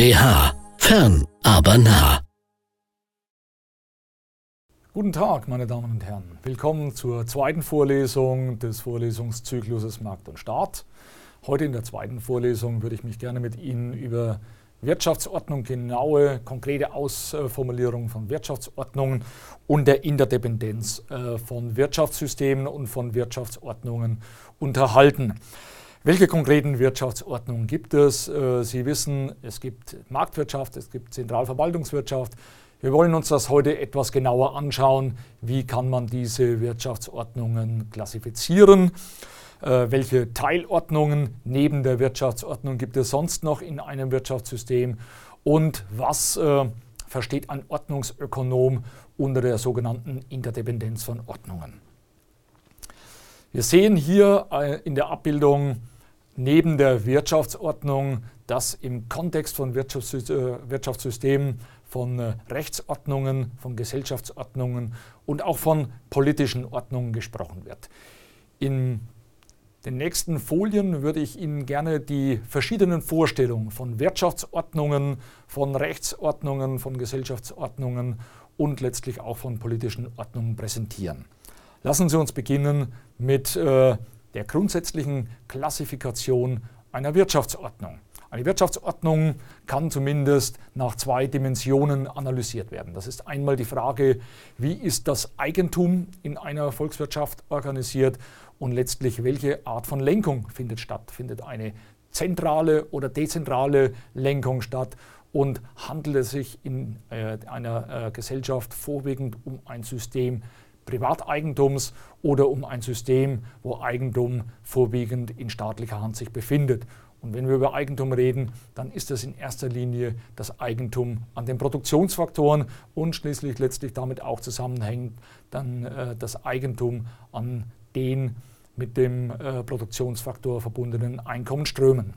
BH. Fern, aber nah. Guten Tag, meine Damen und Herren. Willkommen zur zweiten Vorlesung des Vorlesungszykluses Markt und Staat. Heute in der zweiten Vorlesung würde ich mich gerne mit Ihnen über Wirtschaftsordnung, genaue, konkrete Ausformulierung von Wirtschaftsordnungen und der Interdependenz äh, von Wirtschaftssystemen und von Wirtschaftsordnungen unterhalten. Welche konkreten Wirtschaftsordnungen gibt es? Äh, Sie wissen, es gibt Marktwirtschaft, es gibt Zentralverwaltungswirtschaft. Wir wollen uns das heute etwas genauer anschauen. Wie kann man diese Wirtschaftsordnungen klassifizieren? Äh, welche Teilordnungen neben der Wirtschaftsordnung gibt es sonst noch in einem Wirtschaftssystem? Und was äh, versteht ein Ordnungsökonom unter der sogenannten Interdependenz von Ordnungen? Wir sehen hier in der Abbildung neben der Wirtschaftsordnung, dass im Kontext von äh, Wirtschaftssystemen, von äh, Rechtsordnungen, von Gesellschaftsordnungen und auch von politischen Ordnungen gesprochen wird. In den nächsten Folien würde ich Ihnen gerne die verschiedenen Vorstellungen von Wirtschaftsordnungen, von Rechtsordnungen, von Gesellschaftsordnungen und letztlich auch von politischen Ordnungen präsentieren. Lassen Sie uns beginnen mit äh, der grundsätzlichen Klassifikation einer Wirtschaftsordnung. Eine Wirtschaftsordnung kann zumindest nach zwei Dimensionen analysiert werden. Das ist einmal die Frage, wie ist das Eigentum in einer Volkswirtschaft organisiert und letztlich welche Art von Lenkung findet statt. Findet eine zentrale oder dezentrale Lenkung statt und handelt es sich in äh, einer äh, Gesellschaft vorwiegend um ein System Privateigentums oder um ein System, wo Eigentum vorwiegend in staatlicher Hand sich befindet. Und wenn wir über Eigentum reden, dann ist das in erster Linie das Eigentum an den Produktionsfaktoren und schließlich letztlich damit auch zusammenhängt dann äh, das Eigentum an den mit dem äh, Produktionsfaktor verbundenen Einkommensströmen.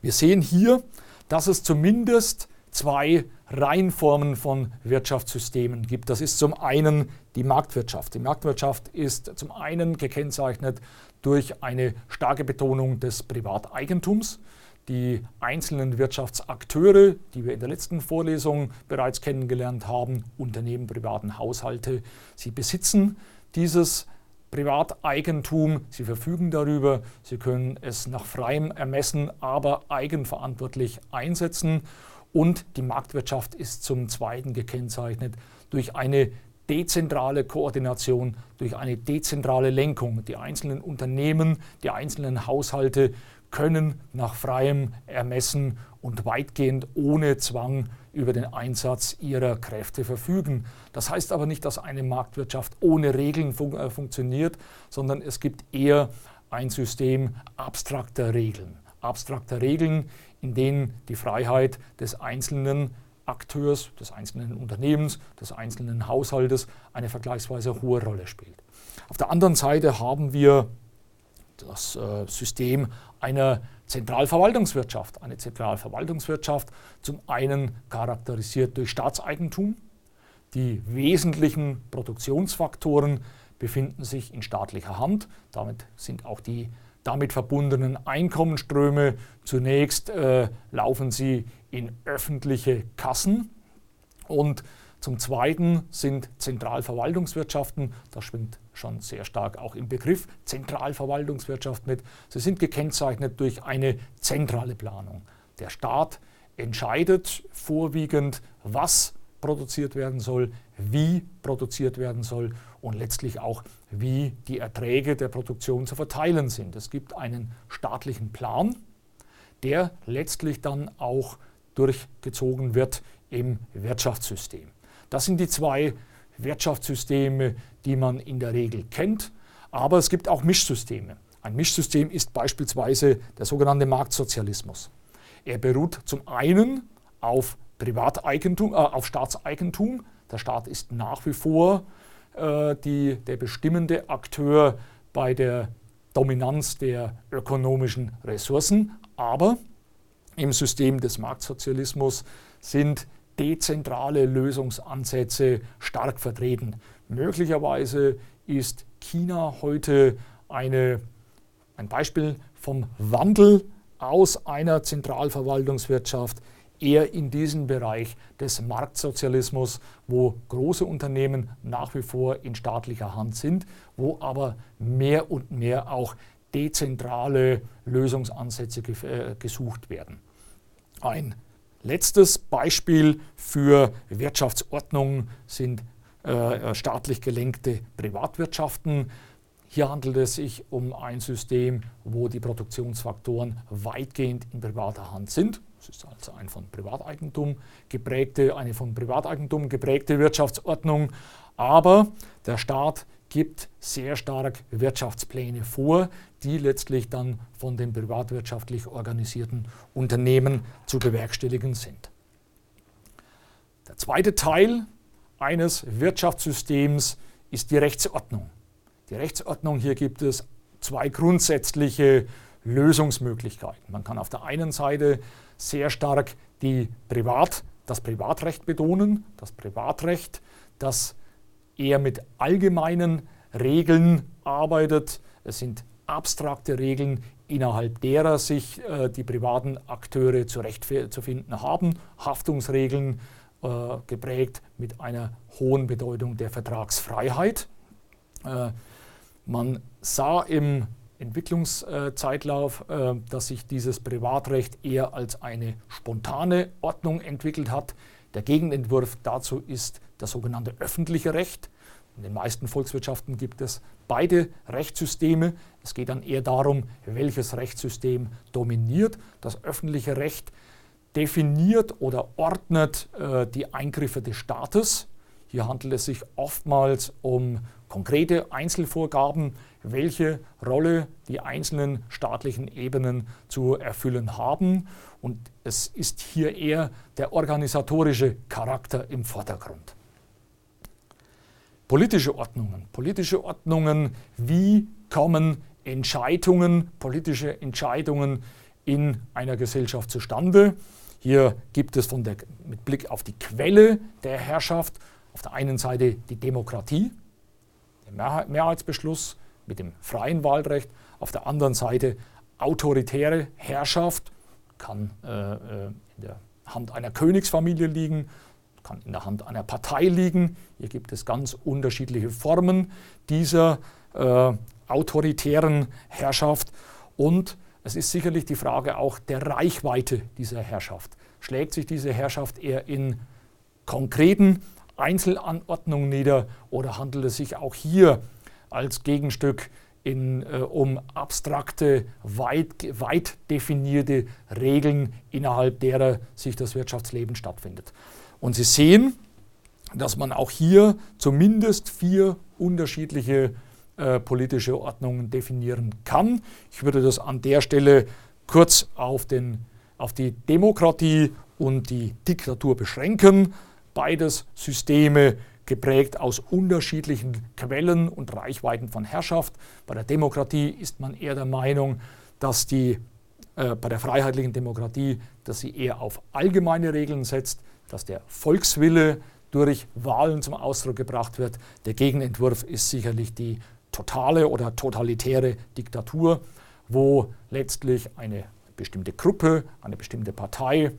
Wir sehen hier, dass es zumindest zwei Reihenformen von Wirtschaftssystemen gibt. Das ist zum einen die Marktwirtschaft. Die Marktwirtschaft ist zum einen gekennzeichnet durch eine starke Betonung des Privateigentums. Die einzelnen Wirtschaftsakteure, die wir in der letzten Vorlesung bereits kennengelernt haben, Unternehmen, privaten Haushalte, sie besitzen dieses Privateigentum, sie verfügen darüber, sie können es nach freiem Ermessen, aber eigenverantwortlich einsetzen und die Marktwirtschaft ist zum Zweiten gekennzeichnet durch eine dezentrale Koordination, durch eine dezentrale Lenkung. Die einzelnen Unternehmen, die einzelnen Haushalte können nach freiem Ermessen und weitgehend ohne Zwang über den Einsatz ihrer Kräfte verfügen. Das heißt aber nicht, dass eine Marktwirtschaft ohne Regeln fun äh, funktioniert, sondern es gibt eher ein System abstrakter Regeln. Abstrakter Regeln, in denen die Freiheit des einzelnen Akteurs, des einzelnen Unternehmens, des einzelnen Haushaltes eine vergleichsweise hohe Rolle spielt. Auf der anderen Seite haben wir das äh, System einer Zentralverwaltungswirtschaft. Eine Zentralverwaltungswirtschaft zum einen charakterisiert durch Staatseigentum. Die wesentlichen Produktionsfaktoren befinden sich in staatlicher Hand. Damit sind auch die damit verbundenen Einkommensströme. Zunächst äh, laufen sie in öffentliche Kassen und zum Zweiten sind Zentralverwaltungswirtschaften, das schwingt schon sehr stark auch im Begriff Zentralverwaltungswirtschaft mit, sie sind gekennzeichnet durch eine zentrale Planung. Der Staat entscheidet vorwiegend, was produziert werden soll, wie produziert werden soll und letztlich auch, wie die Erträge der Produktion zu verteilen sind. Es gibt einen staatlichen Plan, der letztlich dann auch durchgezogen wird im Wirtschaftssystem. Das sind die zwei Wirtschaftssysteme, die man in der Regel kennt, aber es gibt auch Mischsysteme. Ein Mischsystem ist beispielsweise der sogenannte Marktsozialismus. Er beruht zum einen auf Privateigentum, äh, auf Staatseigentum. Der Staat ist nach wie vor äh, die, der bestimmende Akteur bei der Dominanz der ökonomischen Ressourcen. Aber im System des Marktsozialismus sind dezentrale Lösungsansätze stark vertreten. Möglicherweise ist China heute eine, ein Beispiel vom Wandel aus einer Zentralverwaltungswirtschaft eher in diesen Bereich des Marktsozialismus, wo große Unternehmen nach wie vor in staatlicher Hand sind, wo aber mehr und mehr auch dezentrale Lösungsansätze äh, gesucht werden. Ein letztes Beispiel für Wirtschaftsordnung sind äh, staatlich gelenkte Privatwirtschaften. Hier handelt es sich um ein System, wo die Produktionsfaktoren weitgehend in privater Hand sind. Es ist also eine von Privateigentum geprägte, eine von Privateigentum geprägte Wirtschaftsordnung. Aber der Staat gibt sehr stark Wirtschaftspläne vor, die letztlich dann von den privatwirtschaftlich organisierten Unternehmen zu bewerkstelligen sind. Der zweite Teil eines Wirtschaftssystems ist die Rechtsordnung. Die Rechtsordnung, hier gibt es zwei grundsätzliche Lösungsmöglichkeiten. Man kann auf der einen Seite sehr stark die Privat, das Privatrecht betonen, das Privatrecht, das eher mit allgemeinen Regeln arbeitet. Es sind abstrakte Regeln, innerhalb derer sich äh, die privaten Akteure zurechtzufinden haben. Haftungsregeln äh, geprägt mit einer hohen Bedeutung der Vertragsfreiheit. Äh, man sah im Entwicklungszeitlauf, äh, dass sich dieses Privatrecht eher als eine spontane Ordnung entwickelt hat. Der Gegenentwurf dazu ist das sogenannte öffentliche Recht. In den meisten Volkswirtschaften gibt es beide Rechtssysteme. Es geht dann eher darum, welches Rechtssystem dominiert. Das öffentliche Recht definiert oder ordnet äh, die Eingriffe des Staates. Hier handelt es sich oftmals um konkrete Einzelvorgaben, welche Rolle die einzelnen staatlichen Ebenen zu erfüllen haben. Und es ist hier eher der organisatorische Charakter im Vordergrund politische Ordnungen. Politische Ordnungen, wie kommen Entscheidungen, politische Entscheidungen in einer Gesellschaft zustande. Hier gibt es von der, mit Blick auf die Quelle der Herrschaft auf der einen Seite die Demokratie, der Mehrheitsbeschluss mit dem freien Wahlrecht, auf der anderen Seite autoritäre Herrschaft, kann äh, äh in der Hand einer Königsfamilie liegen, kann in der Hand einer Partei liegen. Hier gibt es ganz unterschiedliche Formen dieser äh, autoritären Herrschaft. Und es ist sicherlich die Frage auch der Reichweite dieser Herrschaft. Schlägt sich diese Herrschaft eher in konkreten Einzelanordnungen nieder oder handelt es sich auch hier als Gegenstück in, äh, um abstrakte, weit, weit definierte Regeln, innerhalb derer sich das Wirtschaftsleben stattfindet? Und Sie sehen, dass man auch hier zumindest vier unterschiedliche äh, politische Ordnungen definieren kann. Ich würde das an der Stelle kurz auf, den, auf die Demokratie und die Diktatur beschränken. Beides Systeme geprägt aus unterschiedlichen Quellen und Reichweiten von Herrschaft. Bei der Demokratie ist man eher der Meinung, dass die äh, bei der freiheitlichen Demokratie, dass sie eher auf allgemeine Regeln setzt, dass der Volkswille durch Wahlen zum Ausdruck gebracht wird. Der Gegenentwurf ist sicherlich die totale oder totalitäre Diktatur, wo letztlich eine bestimmte Gruppe, eine bestimmte Partei,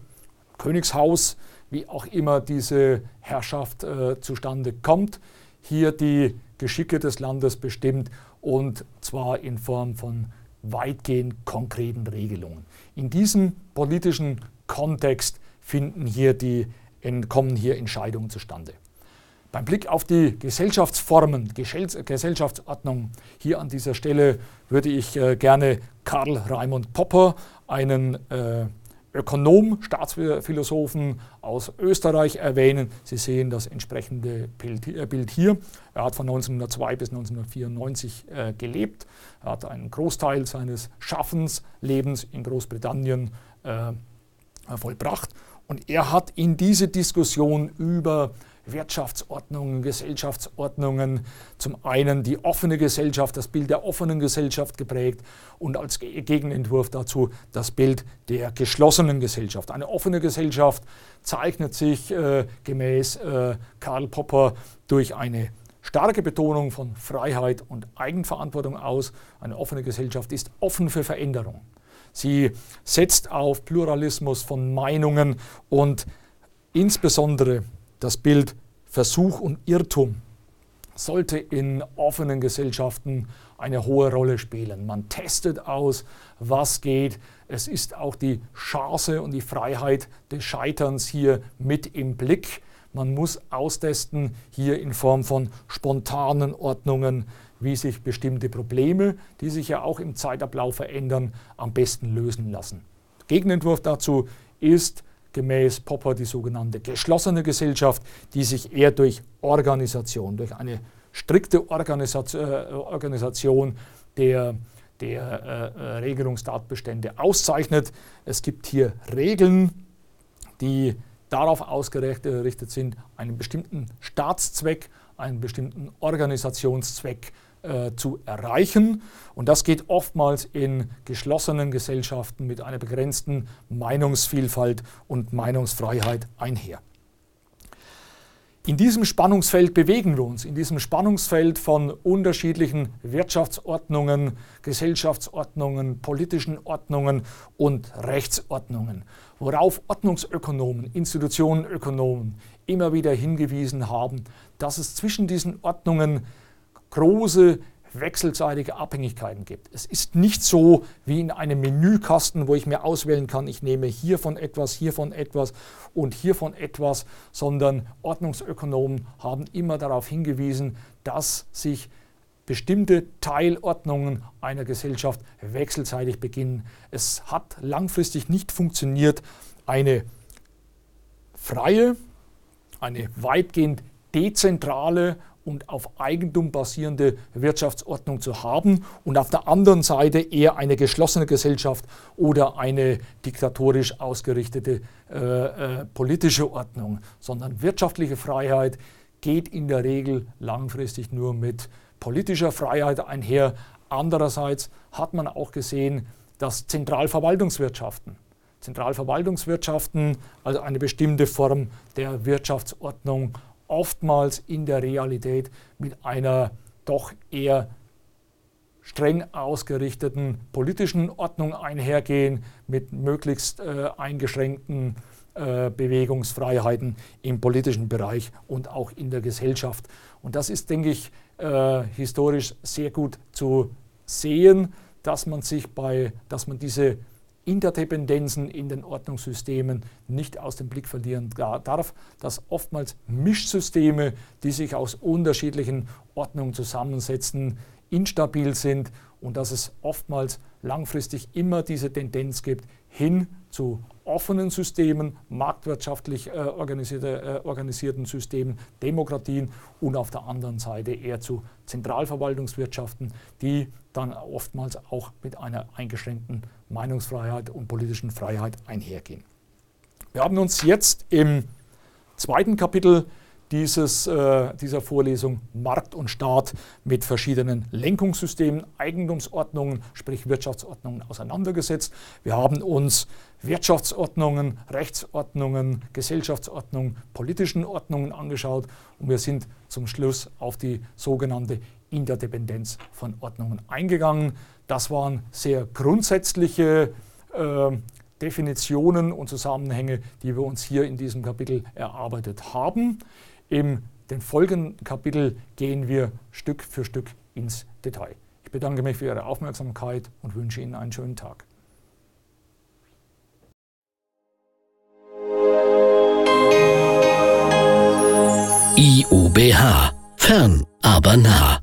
Königshaus, wie auch immer diese Herrschaft äh, zustande kommt, hier die Geschicke des Landes bestimmt und zwar in Form von weitgehend konkreten Regelungen. In diesem politischen Kontext finden hier die kommen hier Entscheidungen zustande. Beim Blick auf die Gesellschaftsformen, Gesellschaftsordnung, hier an dieser Stelle würde ich äh, gerne Karl Raimund Popper, einen äh, Ökonom, Staatsphilosophen aus Österreich erwähnen. Sie sehen das entsprechende äh, Bild hier. Er hat von 1902 bis 1994 gelebt. Er hat einen Großteil seines Schaffens, Lebens in Großbritannien vollbracht und er hat in diese Diskussion über Wirtschaftsordnungen, Gesellschaftsordnungen, zum einen die offene Gesellschaft, das Bild der offenen Gesellschaft geprägt und als Gegenentwurf dazu das Bild der geschlossenen Gesellschaft. Eine offene Gesellschaft zeichnet sich äh, gemäß äh, Karl Popper durch eine starke Betonung von Freiheit und Eigenverantwortung aus. Eine offene Gesellschaft ist offen für Veränderung. Sie setzt auf Pluralismus von Meinungen und insbesondere das Bild Versuch und Irrtum sollte in offenen Gesellschaften eine hohe Rolle spielen. Man testet aus, was geht. Es ist auch die Chance und die Freiheit des Scheiterns hier mit im Blick. Man muss austesten hier in Form von spontanen Ordnungen, wie sich bestimmte Probleme, die sich ja auch im Zeitablauf verändern, am besten lösen lassen. Gegenentwurf dazu ist gemäß Popper die sogenannte geschlossene Gesellschaft, die sich eher durch Organisation, durch eine strikte Organisation, äh, Organisation der, der äh, Regelungstatbestände auszeichnet. Es gibt hier Regeln, die darauf ausgerichtet sind, einen bestimmten Staatszweck, einen bestimmten Organisationszweck äh, zu erreichen. Und das geht oftmals in geschlossenen Gesellschaften mit einer begrenzten Meinungsvielfalt und Meinungsfreiheit einher. In diesem Spannungsfeld bewegen wir uns, in diesem Spannungsfeld von unterschiedlichen Wirtschaftsordnungen, Gesellschaftsordnungen, politischen Ordnungen und Rechtsordnungen, worauf Ordnungsökonomen, Institutionenökonomen immer wieder hingewiesen haben, dass es zwischen diesen Ordnungen große wechselseitige Abhängigkeiten gibt. Es ist nicht so wie in einem Menükasten, wo ich mir auswählen kann, ich nehme hiervon etwas, hiervon etwas und hiervon etwas, sondern Ordnungsökonomen haben immer darauf hingewiesen, dass sich bestimmte Teilordnungen einer Gesellschaft wechselseitig beginnen. Es hat langfristig nicht funktioniert, eine freie, eine weitgehend dezentrale und auf Eigentum basierende Wirtschaftsordnung zu haben und auf der anderen Seite eher eine geschlossene Gesellschaft oder eine diktatorisch ausgerichtete äh, äh, politische Ordnung, sondern wirtschaftliche Freiheit geht in der Regel langfristig nur mit politischer Freiheit einher. Andererseits hat man auch gesehen, dass Zentralverwaltungswirtschaften, Zentralverwaltungswirtschaften, also eine bestimmte Form der Wirtschaftsordnung oftmals in der Realität mit einer doch eher streng ausgerichteten politischen Ordnung einhergehen, mit möglichst äh, eingeschränkten äh, Bewegungsfreiheiten im politischen Bereich und auch in der Gesellschaft. Und das ist, denke ich, äh, historisch sehr gut zu sehen, dass man sich bei, dass man diese Interdependenzen in den Ordnungssystemen nicht aus dem Blick verlieren darf, dass oftmals Mischsysteme, die sich aus unterschiedlichen Ordnungen zusammensetzen, instabil sind und dass es oftmals langfristig immer diese Tendenz gibt hin zu offenen Systemen, marktwirtschaftlich äh, organisierte, äh, organisierten Systemen, Demokratien und auf der anderen Seite eher zu Zentralverwaltungswirtschaften, die dann oftmals auch mit einer eingeschränkten Meinungsfreiheit und politischen Freiheit einhergehen. Wir haben uns jetzt im zweiten Kapitel dieses, äh, dieser Vorlesung Markt und Staat mit verschiedenen Lenkungssystemen, Eigentumsordnungen, sprich Wirtschaftsordnungen auseinandergesetzt. Wir haben uns Wirtschaftsordnungen, Rechtsordnungen, Gesellschaftsordnungen, politischen Ordnungen angeschaut und wir sind zum Schluss auf die sogenannte Interdependenz von Ordnungen eingegangen. Das waren sehr grundsätzliche äh, Definitionen und Zusammenhänge, die wir uns hier in diesem Kapitel erarbeitet haben. In den folgenden Kapitel gehen wir Stück für Stück ins Detail. Ich bedanke mich für Ihre Aufmerksamkeit und wünsche Ihnen einen schönen Tag. IUBH. Fern, aber nah.